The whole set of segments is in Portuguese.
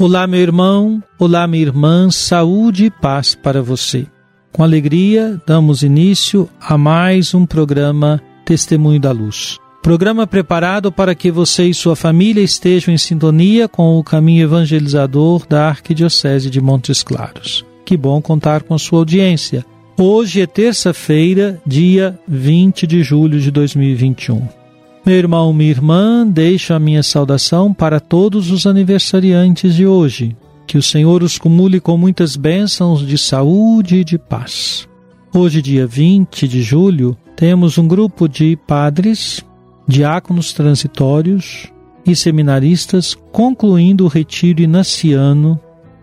Olá, meu irmão, olá, minha irmã, saúde e paz para você. Com alegria, damos início a mais um programa Testemunho da Luz. Programa preparado para que você e sua família estejam em sintonia com o caminho evangelizador da Arquidiocese de Montes Claros. Que bom contar com sua audiência. Hoje é terça-feira, dia 20 de julho de 2021. Meu irmão, minha irmã, deixo a minha saudação para todos os aniversariantes de hoje. Que o Senhor os cumule com muitas bênçãos de saúde e de paz. Hoje, dia 20 de julho, temos um grupo de padres, diáconos transitórios e seminaristas concluindo o retiro inaciano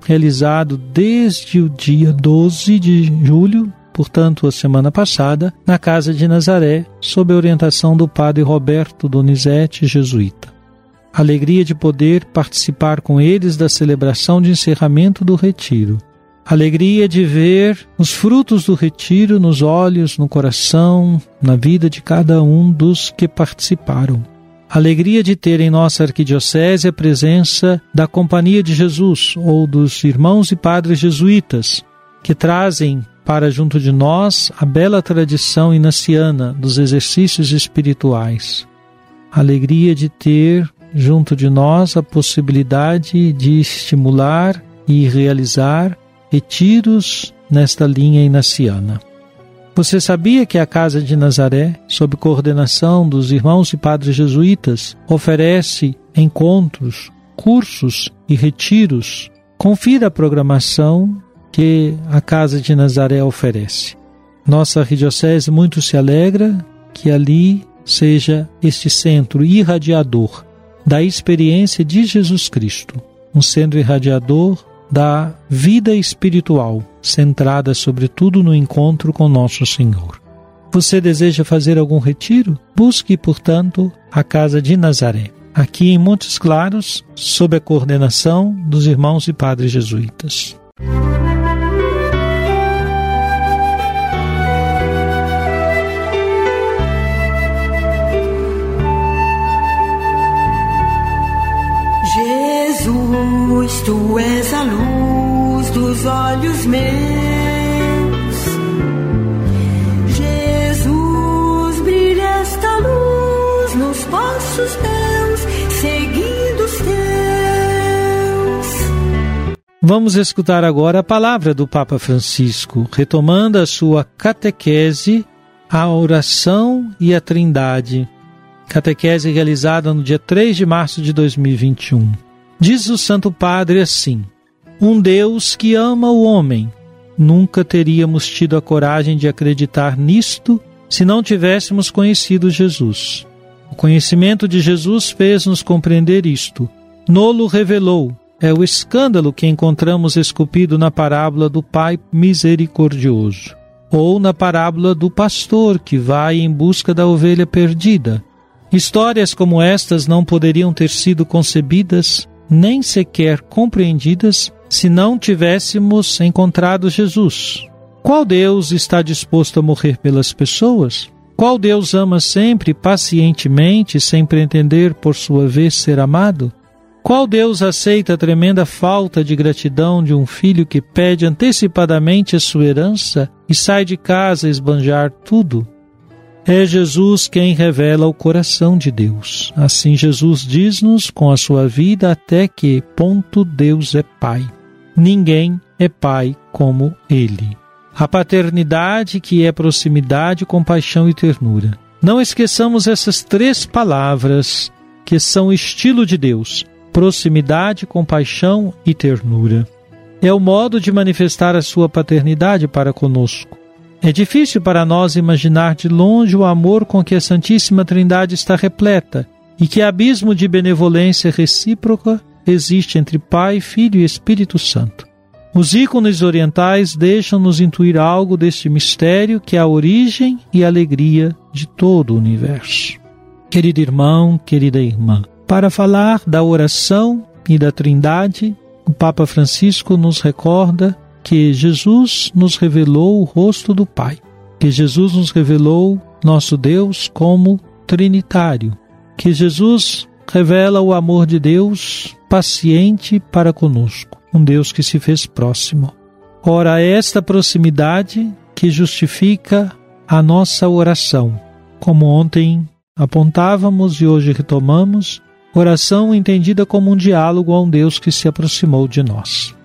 realizado desde o dia 12 de julho portanto, a semana passada, na Casa de Nazaré, sob a orientação do padre Roberto Donizete, jesuíta. Alegria de poder participar com eles da celebração de encerramento do retiro. Alegria de ver os frutos do retiro nos olhos, no coração, na vida de cada um dos que participaram. Alegria de ter em nossa arquidiocese a presença da Companhia de Jesus ou dos irmãos e padres jesuítas, que trazem para junto de nós a bela tradição inaciana dos exercícios espirituais. Alegria de ter junto de nós a possibilidade de estimular e realizar retiros nesta linha inaciana. Você sabia que a Casa de Nazaré, sob coordenação dos irmãos e padres jesuítas, oferece encontros, cursos e retiros? Confira a programação que a Casa de Nazaré oferece. Nossa arquidiocese muito se alegra que ali seja este centro irradiador da experiência de Jesus Cristo, um centro irradiador da vida espiritual, centrada sobretudo no encontro com nosso Senhor. Você deseja fazer algum retiro? Busque, portanto, a Casa de Nazaré, aqui em Montes Claros, sob a coordenação dos irmãos e padres jesuítas. Jesus, olhos meus. Jesus, brilha esta luz nos passos teus, seguindo os teus. Vamos escutar agora a palavra do Papa Francisco, retomando a sua catequese, a oração e a trindade. Catequese realizada no dia 3 de março de 2021. Diz o Santo Padre assim: Um Deus que ama o homem. Nunca teríamos tido a coragem de acreditar nisto se não tivéssemos conhecido Jesus. O conhecimento de Jesus fez-nos compreender isto. Nolo revelou. É o escândalo que encontramos esculpido na parábola do Pai misericordioso, ou na parábola do pastor que vai em busca da ovelha perdida. Histórias como estas não poderiam ter sido concebidas nem sequer compreendidas se não tivéssemos encontrado Jesus. Qual Deus está disposto a morrer pelas pessoas? Qual Deus ama sempre pacientemente, sem pretender por sua vez ser amado? Qual Deus aceita a tremenda falta de gratidão de um filho que pede antecipadamente a sua herança e sai de casa a esbanjar tudo? É Jesus quem revela o coração de Deus. Assim, Jesus diz-nos com a sua vida até que ponto Deus é Pai. Ninguém é Pai como Ele. A paternidade, que é proximidade, compaixão e ternura. Não esqueçamos essas três palavras que são estilo de Deus: proximidade, compaixão e ternura. É o modo de manifestar a sua paternidade para conosco. É difícil para nós imaginar de longe o amor com que a Santíssima Trindade está repleta e que abismo de benevolência recíproca existe entre Pai, Filho e Espírito Santo. Os ícones orientais deixam-nos intuir algo deste mistério que é a origem e alegria de todo o universo. Querido irmão, querida irmã, para falar da oração e da Trindade, o Papa Francisco nos recorda que Jesus nos revelou o rosto do Pai, que Jesus nos revelou nosso Deus como Trinitário, que Jesus revela o amor de Deus paciente para conosco um Deus que se fez próximo. Ora, é esta proximidade que justifica a nossa oração, como ontem apontávamos e hoje retomamos, oração entendida como um diálogo a um Deus que se aproximou de nós.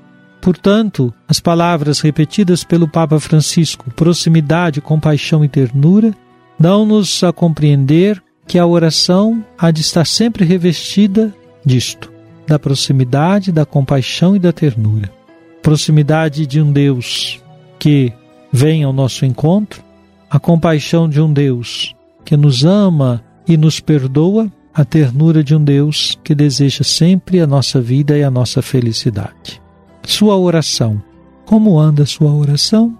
Portanto, as palavras repetidas pelo Papa Francisco, proximidade, compaixão e ternura, dão-nos a compreender que a oração há de estar sempre revestida disto da proximidade, da compaixão e da ternura. Proximidade de um Deus que vem ao nosso encontro, a compaixão de um Deus que nos ama e nos perdoa, a ternura de um Deus que deseja sempre a nossa vida e a nossa felicidade. Sua oração. Como anda sua oração?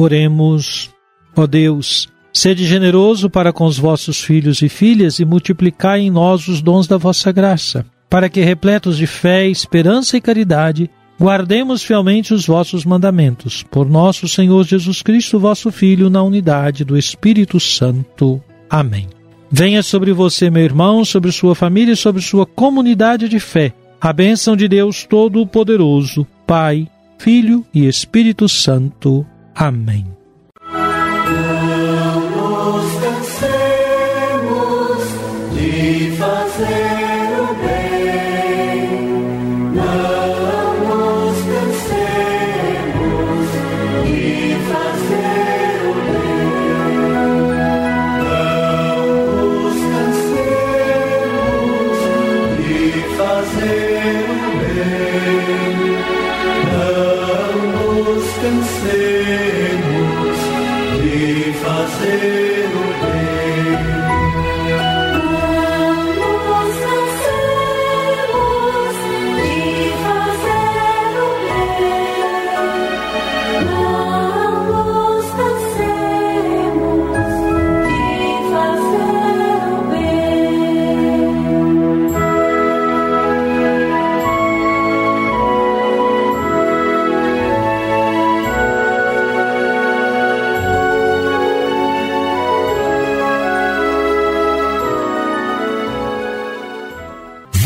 Oremos, ó Deus, sede generoso para com os vossos filhos e filhas e multiplicai em nós os dons da vossa graça, para que, repletos de fé, esperança e caridade, guardemos fielmente os vossos mandamentos. Por nosso Senhor Jesus Cristo, vosso Filho, na unidade do Espírito Santo. Amém. Venha sobre você, meu irmão, sobre sua família e sobre sua comunidade de fé. A bênção de Deus Todo-Poderoso, Pai, Filho e Espírito Santo. Amém.